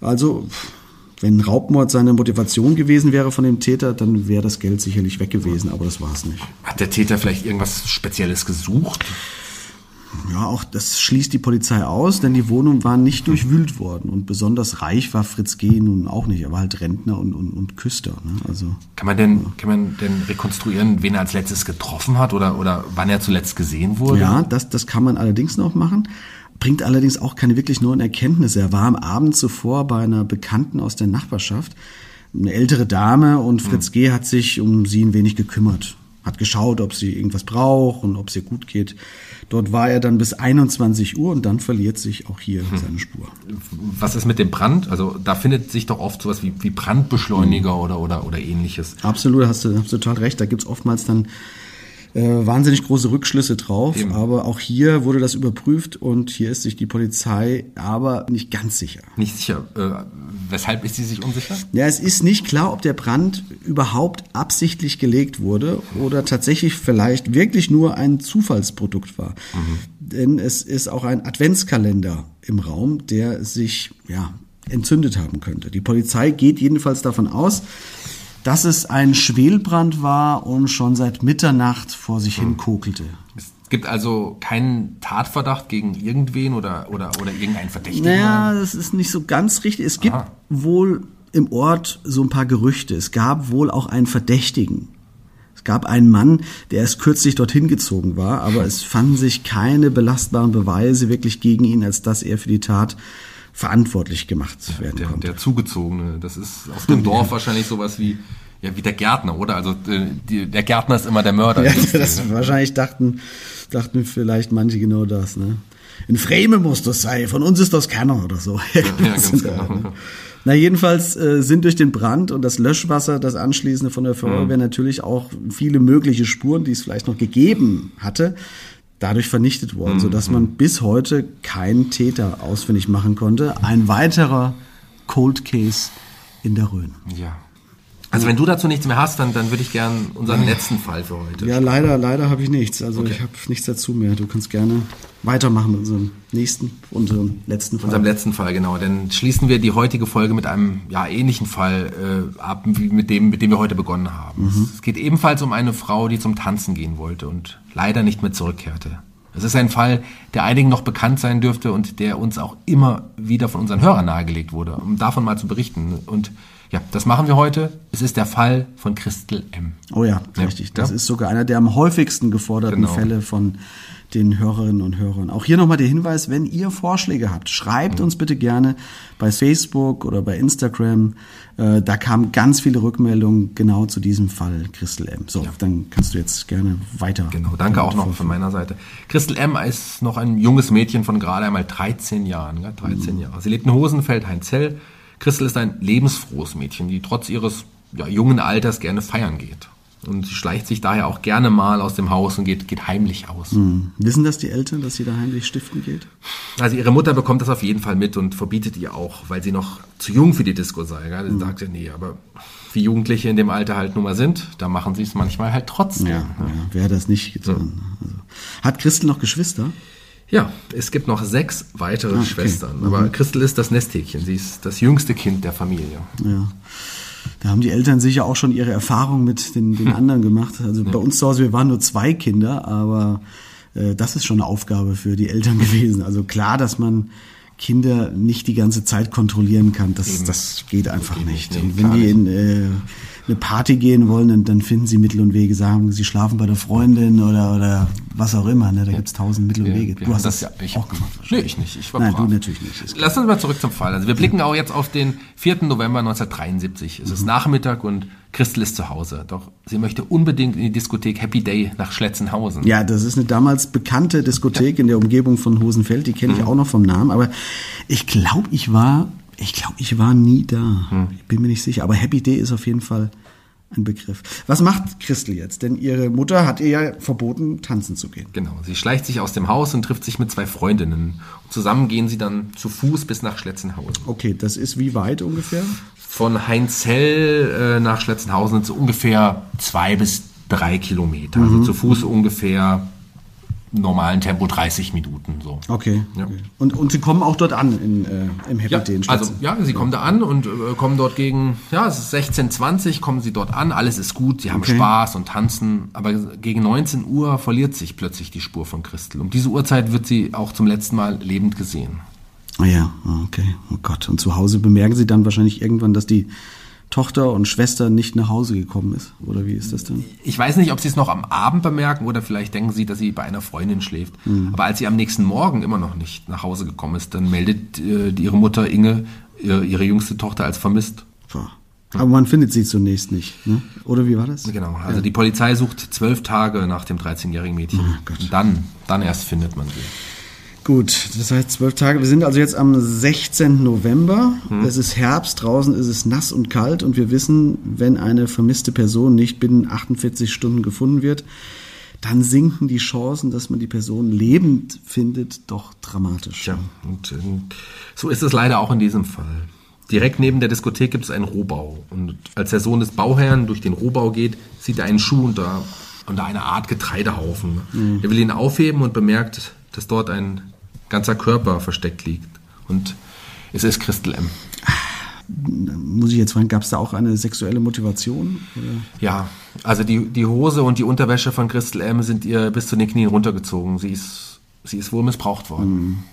Also, pff, wenn Raubmord seine Motivation gewesen wäre von dem Täter, dann wäre das Geld sicherlich weg gewesen, aber das war es nicht. Hat der Täter vielleicht irgendwas Spezielles gesucht? Ja, auch das schließt die Polizei aus, denn die Wohnung war nicht durchwühlt worden. Und besonders reich war Fritz G. nun auch nicht. Er war halt Rentner und, und, und Küster. Ne? Also Kann man denn, kann man denn rekonstruieren, wen er als letztes getroffen hat oder, oder wann er zuletzt gesehen wurde? Ja, das, das kann man allerdings noch machen. Bringt allerdings auch keine wirklich neuen Erkenntnisse. Er war am Abend zuvor bei einer Bekannten aus der Nachbarschaft, eine ältere Dame, und Fritz G. hat sich um sie ein wenig gekümmert. Hat geschaut, ob sie irgendwas braucht und ob es ihr gut geht. Dort war er dann bis 21 Uhr und dann verliert sich auch hier seine Spur. Was ist mit dem Brand? Also da findet sich doch oft sowas wie, wie Brandbeschleuniger oder, oder, oder ähnliches. Absolut, hast du, hast du total recht. Da gibt's oftmals dann äh, wahnsinnig große Rückschlüsse drauf. Eben. Aber auch hier wurde das überprüft und hier ist sich die Polizei aber nicht ganz sicher. Nicht sicher. Äh, weshalb ist sie sich unsicher? Ja, es ist nicht klar, ob der Brand überhaupt absichtlich gelegt wurde oder tatsächlich vielleicht wirklich nur ein Zufallsprodukt war. Denn es ist auch ein Adventskalender im Raum, der sich ja entzündet haben könnte. Die Polizei geht jedenfalls davon aus, dass es ein Schwelbrand war und schon seit Mitternacht vor sich hin kokelte. Es gibt also keinen Tatverdacht gegen irgendwen oder, oder, oder irgendeinen Verdächtigen? Naja, das ist nicht so ganz richtig. Es gibt Aha. wohl im Ort so ein paar Gerüchte. Es gab wohl auch einen Verdächtigen. Es gab einen Mann, der erst kürzlich dorthin gezogen war, aber es fanden sich keine belastbaren Beweise wirklich gegen ihn, als dass er für die Tat verantwortlich gemacht werden Der, konnte. der Zugezogene, das ist auf dem Dorf wahrscheinlich sowas wie, ja, wie der Gärtner, oder? Also äh, die, der Gärtner ist immer der Mörder. Ja, das wahrscheinlich dachten, dachten vielleicht manche genau das, ne? In Freme muss das sein, von uns ist das keiner oder so. ja, ganz genau. ne? Na, jedenfalls äh, sind durch den Brand und das Löschwasser, das anschließende von der Mhm. Feuerwehr natürlich auch viele mögliche Spuren, die es vielleicht noch gegeben hatte, dadurch vernichtet Mhm. worden, sodass man bis heute keinen Täter ausfindig machen konnte. Ein weiterer Cold Case in der Rhön. ja. Also wenn du dazu nichts mehr hast, dann, dann würde ich gern unseren letzten Fall für heute. Ja, leider, leider habe ich nichts. Also ich habe nichts dazu mehr. Du kannst gerne weitermachen mit unserem nächsten, unserem letzten Fall. Unserem letzten Fall, genau. Dann schließen wir die heutige Folge mit einem ja, ähnlichen Fall äh, ab, wie mit dem, mit dem wir heute begonnen haben. Es geht ebenfalls um eine Frau, die zum Tanzen gehen wollte und leider nicht mehr zurückkehrte. Es ist ein Fall, der einigen noch bekannt sein dürfte und der uns auch immer wieder von unseren Hörern nahegelegt wurde, um davon mal zu berichten. Und ja, das machen wir heute. Es ist der Fall von Christel M. Oh ja, Ja, richtig. Das ja. ist sogar einer der am häufigsten geforderten Genau. Fälle von den Hörerinnen und Hörern. Auch hier nochmal der Hinweis, wenn ihr Vorschläge habt, schreibt uns bitte gerne bei Facebook oder bei Instagram. Äh, da kamen ganz viele Rückmeldungen genau zu diesem Fall Christel M. So, dann kannst du jetzt gerne weiter. Genau, danke auch noch von meiner Seite. Christel M. ist noch ein junges Mädchen von gerade einmal 13 Jahren. Ja, 13 Jahre. Sie lebt in Hosenfeld, Heinzell. Christel ist ein lebensfrohes Mädchen, die trotz ihres ja, jungen Alters gerne feiern geht. Und sie schleicht sich daher auch gerne mal aus dem Haus und geht, geht heimlich aus. Hm. Wissen das die Eltern, dass sie da heimlich stiften geht? Also ihre Mutter bekommt das auf jeden Fall mit und verbietet ihr auch, weil sie noch zu jung für die Disco sei. Gell? Sie sagt ja, nee, aber wie Jugendliche in dem Alter halt nun mal sind, da machen sie es manchmal halt trotzdem. Ja, wer das nicht getan. Also. Hat Christel noch Geschwister? Ja, es gibt noch sechs weitere Ah, okay. Schwestern. Aber Christel ist das Nesthäkchen. Sie ist das jüngste Kind der Familie. Ja. Da haben die Eltern sicher auch schon ihre Erfahrungen mit den, den anderen gemacht. Also bei uns zu Hause, wir waren nur zwei Kinder, aber äh, das ist schon eine Aufgabe für die Eltern gewesen. Also klar, dass man Kinder nicht die ganze Zeit kontrollieren kann, das, das geht einfach geht nicht. nicht, Und wenn die in äh, eine Party gehen wollen, dann, dann finden sie Mittel und Wege, sagen, sie schlafen bei der Freundin oder, oder was auch immer. Ne? Da gibt's tausend Mittel und Wege. Du hast das, ja ich, auch gemacht. Nee, ich nicht. Ich war Nein, brav. du natürlich nicht. Ist. Lass uns mal zurück zum Fall. Also wir blicken auch jetzt auf den 4. November 1973. Es ist Mhm. Nachmittag und Christel ist zu Hause. Doch sie möchte unbedingt in die Diskothek Happy Day nach Schletzenhausen. Ja, das ist eine damals bekannte Diskothek in der Umgebung von Hosenfeld, die kenne ich auch noch vom Namen, aber ich glaube, ich war, ich glaube, ich war nie da. Ich bin mir nicht sicher, aber Happy Day ist auf jeden Fall ein Begriff. Was macht Christel jetzt? Denn ihre Mutter hat ihr ja verboten, tanzen zu gehen. Genau. Sie schleicht sich aus dem Haus und trifft sich mit zwei Freundinnen. Und zusammen gehen sie dann zu Fuß bis nach Schletzenhausen. Okay, das ist wie weit ungefähr? Von Heinzell äh, nach Schletzenhausen sind so ungefähr zwei bis drei Kilometer. Also zu Fuß ungefähr normalen Tempo 30 Minuten so. Okay. Ja. okay. Und, und sie kommen auch dort an in, äh, im Happy Ja, Day also ja, sie kommen da an und äh, kommen dort gegen, ja, es ist 16:20, kommen sie dort an, alles ist gut, sie haben Okay. Spaß und tanzen, aber gegen 19 Uhr verliert sich plötzlich die Spur von Christel. Um diese Uhrzeit wird sie auch zum letzten Mal lebend gesehen. Ah ja, okay. Oh Gott. Und zu Hause bemerken sie dann wahrscheinlich irgendwann, dass die Tochter und Schwester nicht nach Hause gekommen ist. Oder wie ist das dann? Ich weiß nicht, ob sie es noch am Abend bemerken oder vielleicht denken sie, dass sie bei einer Freundin schläft. Aber als sie am nächsten Morgen immer noch nicht nach Hause gekommen ist, dann meldet äh, ihre Mutter Inge äh, ihre jüngste Tochter als vermisst. Boah. Aber man findet sie zunächst nicht, ne? Oder wie war das? Genau, also die Polizei sucht zwölf Tage nach dem 13-jährigen Mädchen. Und dann, dann erst findet man sie. Gut, das heißt zwölf Tage. Wir sind also jetzt am 16. November. Es ist Herbst, draußen ist es nass und kalt und wir wissen, wenn eine vermisste Person nicht binnen 48 Stunden gefunden wird, dann sinken die Chancen, dass man die Person lebend findet, doch dramatisch. Tja, und äh, so ist es leider auch in diesem Fall. Direkt neben der Diskothek gibt es einen Rohbau. Und als der Sohn des Bauherrn durch den Rohbau geht, sieht er einen Schuh unter, unter einer Art Getreidehaufen. Er will ihn aufheben und bemerkt, dass dort ein ganzer Körper versteckt liegt. Und es ist Christel M. muss ich jetzt fragen, gab es da auch eine sexuelle Motivation? Oder? Ja, also die, die Hose und die Unterwäsche von Christel M. sind ihr bis zu den Knien runtergezogen. Sie ist, sie ist wohl missbraucht worden.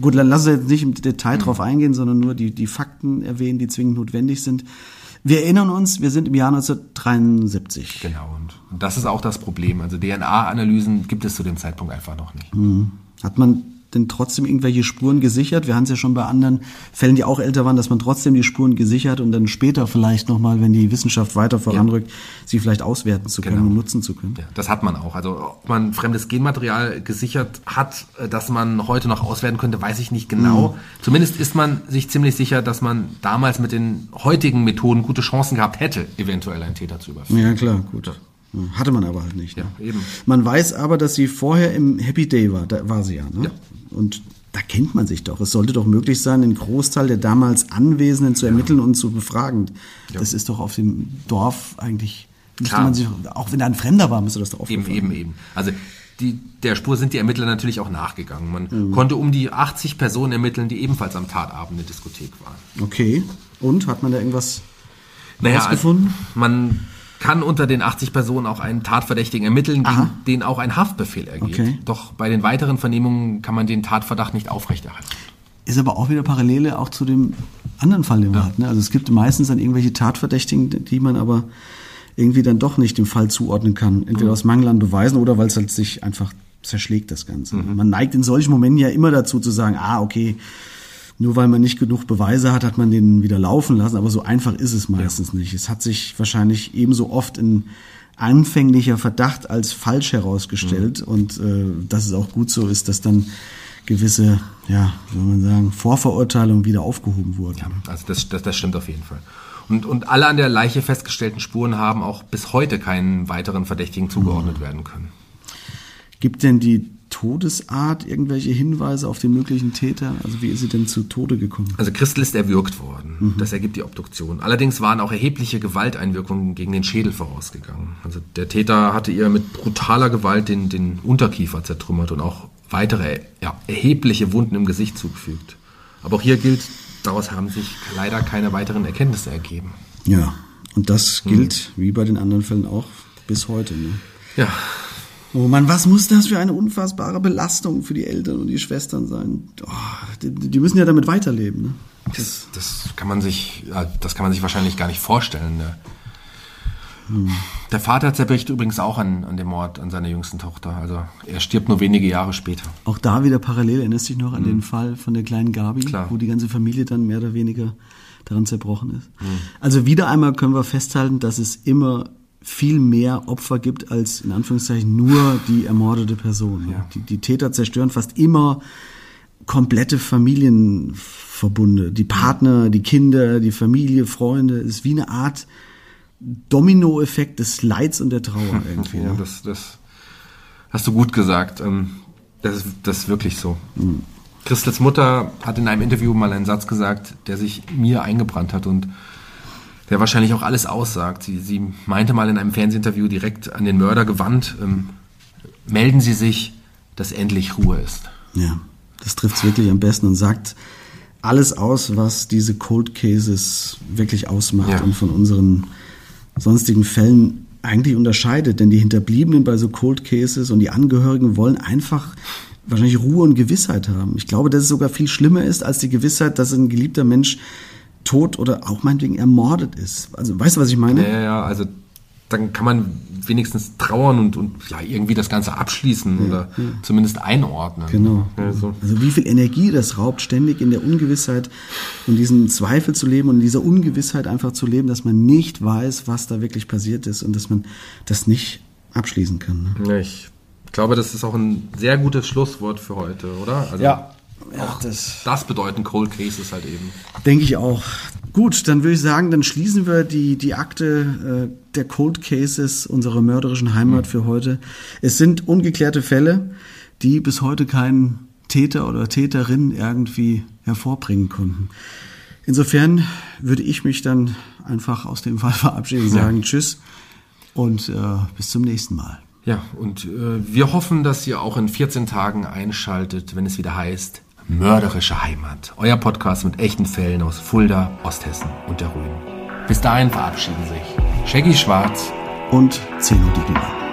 Gut, dann lassen wir jetzt nicht im Detail drauf eingehen, sondern nur die, die Fakten erwähnen, die zwingend notwendig sind. Wir erinnern uns, wir sind im Jahr 1973. Genau, und das ist auch das Problem. Also DNA-Analysen gibt es zu dem Zeitpunkt einfach noch nicht. Hat man denn trotzdem irgendwelche Spuren gesichert? Wir haben es ja schon bei anderen Fällen, die auch älter waren, dass man trotzdem die Spuren gesichert und dann später vielleicht nochmal, wenn die Wissenschaft weiter voranrückt, sie vielleicht auswerten zu können Genau. und nutzen zu können. Ja, das hat man auch. Also ob man fremdes Genmaterial gesichert hat, äh, das man heute noch auswerten könnte, weiß ich nicht genau. Zumindest ist man sich ziemlich sicher, dass man damals mit den heutigen Methoden gute Chancen gehabt hätte, eventuell einen Täter zu überführen. Ja, klar, gut. Hatte man aber halt nicht. Ne? Ja, eben. Man weiß aber, dass sie vorher im Happy Day war. Da war sie ja. Ne? Ja. Und da kennt man sich doch. Es sollte doch möglich sein, den Großteil der damals Anwesenden zu ermitteln und zu befragen. Das ist doch auf dem Dorf eigentlich. Klar. man sich, auch wenn da ein Fremder war, müsste das doch Eben, aufgefallen eben, eben. Also die, der Spur sind die Ermittler natürlich auch nachgegangen. Man konnte um die 80 Personen ermitteln, die ebenfalls am Tatabend in der Diskothek waren. Okay. Und hat man da irgendwas Naja, rausgefunden? man kann unter den 80 Personen auch einen Tatverdächtigen ermitteln, gegen den auch ein Haftbefehl ergeht. Okay. Doch bei den weiteren Vernehmungen kann man den Tatverdacht nicht aufrechterhalten. Ist aber auch wieder Parallele auch zu dem anderen Fall, den man hat. Ne? Also es gibt meistens dann irgendwelche Tatverdächtigen, die man aber irgendwie dann doch nicht dem Fall zuordnen kann. Entweder aus Mangel an Beweisen oder weil es halt sich einfach zerschlägt, das Ganze. Man neigt in solchen Momenten ja immer dazu zu sagen, ah, okay, nur weil man nicht genug Beweise hat, hat man den wieder laufen lassen. Aber so einfach ist es meistens nicht. Es hat sich wahrscheinlich ebenso oft in anfänglicher Verdacht als falsch herausgestellt. Und äh, dass es auch gut so ist, dass dann gewisse, ja, wie soll man sagen, Vorverurteilungen wieder aufgehoben wurden. Also das, das, das stimmt auf jeden Fall. Und, und alle an der Leiche festgestellten Spuren haben auch bis heute keinen weiteren Verdächtigen zugeordnet werden können. Gibt denn die Todesart irgendwelche Hinweise auf den möglichen Täter? Also wie ist sie denn zu Tode gekommen? Also Christel ist erwürgt worden. Das ergibt die Obduktion. Allerdings waren auch erhebliche Gewalteinwirkungen gegen den Schädel vorausgegangen. Also der Täter hatte ihr mit brutaler Gewalt den, den Unterkiefer zertrümmert und auch weitere ja, erhebliche Wunden im Gesicht zugefügt. Aber auch hier gilt, daraus haben sich leider keine weiteren Erkenntnisse ergeben. Ja, und das gilt, wie bei den anderen Fällen auch, bis heute. Ne? Ja, Oh Mann, was muss das für eine unfassbare Belastung für die Eltern und die Schwestern sein? Oh, die, die müssen ja damit weiterleben. Ne? das, das kann man sich, das kann man sich wahrscheinlich gar nicht vorstellen. Ne? Der Vater zerbricht übrigens auch an, an dem Mord an seiner jüngsten Tochter. Also er stirbt nur wenige Jahre später. Auch da wieder parallel, erinnerst du dich noch an den Fall von der kleinen Gabi, Klar. wo die ganze Familie dann mehr oder weniger daran zerbrochen ist. Also wieder einmal können wir festhalten, dass es immer viel mehr Opfer gibt als in Anführungszeichen nur die ermordete Person. Ja. Die, die Täter zerstören fast immer komplette Familienverbunde. Die Partner, die Kinder, die Familie, Freunde. Es ist wie eine Art Dominoeffekt des Leids und der Trauer irgendwie. Ja, ne? das, das hast du gut gesagt. Ähm, Das ist, das ist wirklich so. Christels Mutter hat in einem Interview mal einen Satz gesagt, der sich mir eingebrannt hat und der wahrscheinlich auch alles aussagt. Sie, sie meinte mal in einem Fernsehinterview direkt an den Mörder gewandt, ähm, melden Sie sich, dass endlich Ruhe ist. Ja, das trifft es wirklich am besten und sagt alles aus, was diese Cold Cases wirklich ausmacht Ja. und von unseren sonstigen Fällen eigentlich unterscheidet. Denn die Hinterbliebenen bei so Cold Cases und die Angehörigen wollen einfach wahrscheinlich Ruhe und Gewissheit haben. Ich glaube, dass es sogar viel schlimmer ist als die Gewissheit, dass ein geliebter Mensch tot oder auch meinetwegen ermordet ist. Also weißt du, was ich meine? Ja, ja, ja, also dann kann man wenigstens trauern und, und ja, irgendwie das Ganze abschließen oder zumindest einordnen. Genau. Also, Also wie viel Energie das raubt, ständig in der Ungewissheit und diesen Zweifel zu leben und in dieser Ungewissheit einfach zu leben, dass man nicht weiß, was da wirklich passiert ist und dass man das nicht abschließen kann. Ne? ja, ich glaube, das ist auch ein sehr gutes Schlusswort für heute, oder? Also, Ja, das Das bedeuten Cold Cases halt eben. denke ich auch. Gut, dann würde ich sagen, dann schließen wir die, die Akte äh, der Cold Cases unserer mörderischen Heimat für heute. Es sind ungeklärte Fälle, die bis heute keinen Täter oder Täterin irgendwie hervorbringen konnten. Insofern würde ich mich dann einfach aus dem Fall verabschieden und sagen Tschüss und äh, bis zum nächsten Mal. Ja, und äh, wir hoffen, dass ihr auch in 14 Tagen einschaltet, wenn es wieder heißt Mörderische Heimat. Euer Podcast mit echten Fällen aus Fulda, Osthessen und der Rhön. Bis dahin verabschieden sich Shaggy Schwarz und Zeno Diegelmann.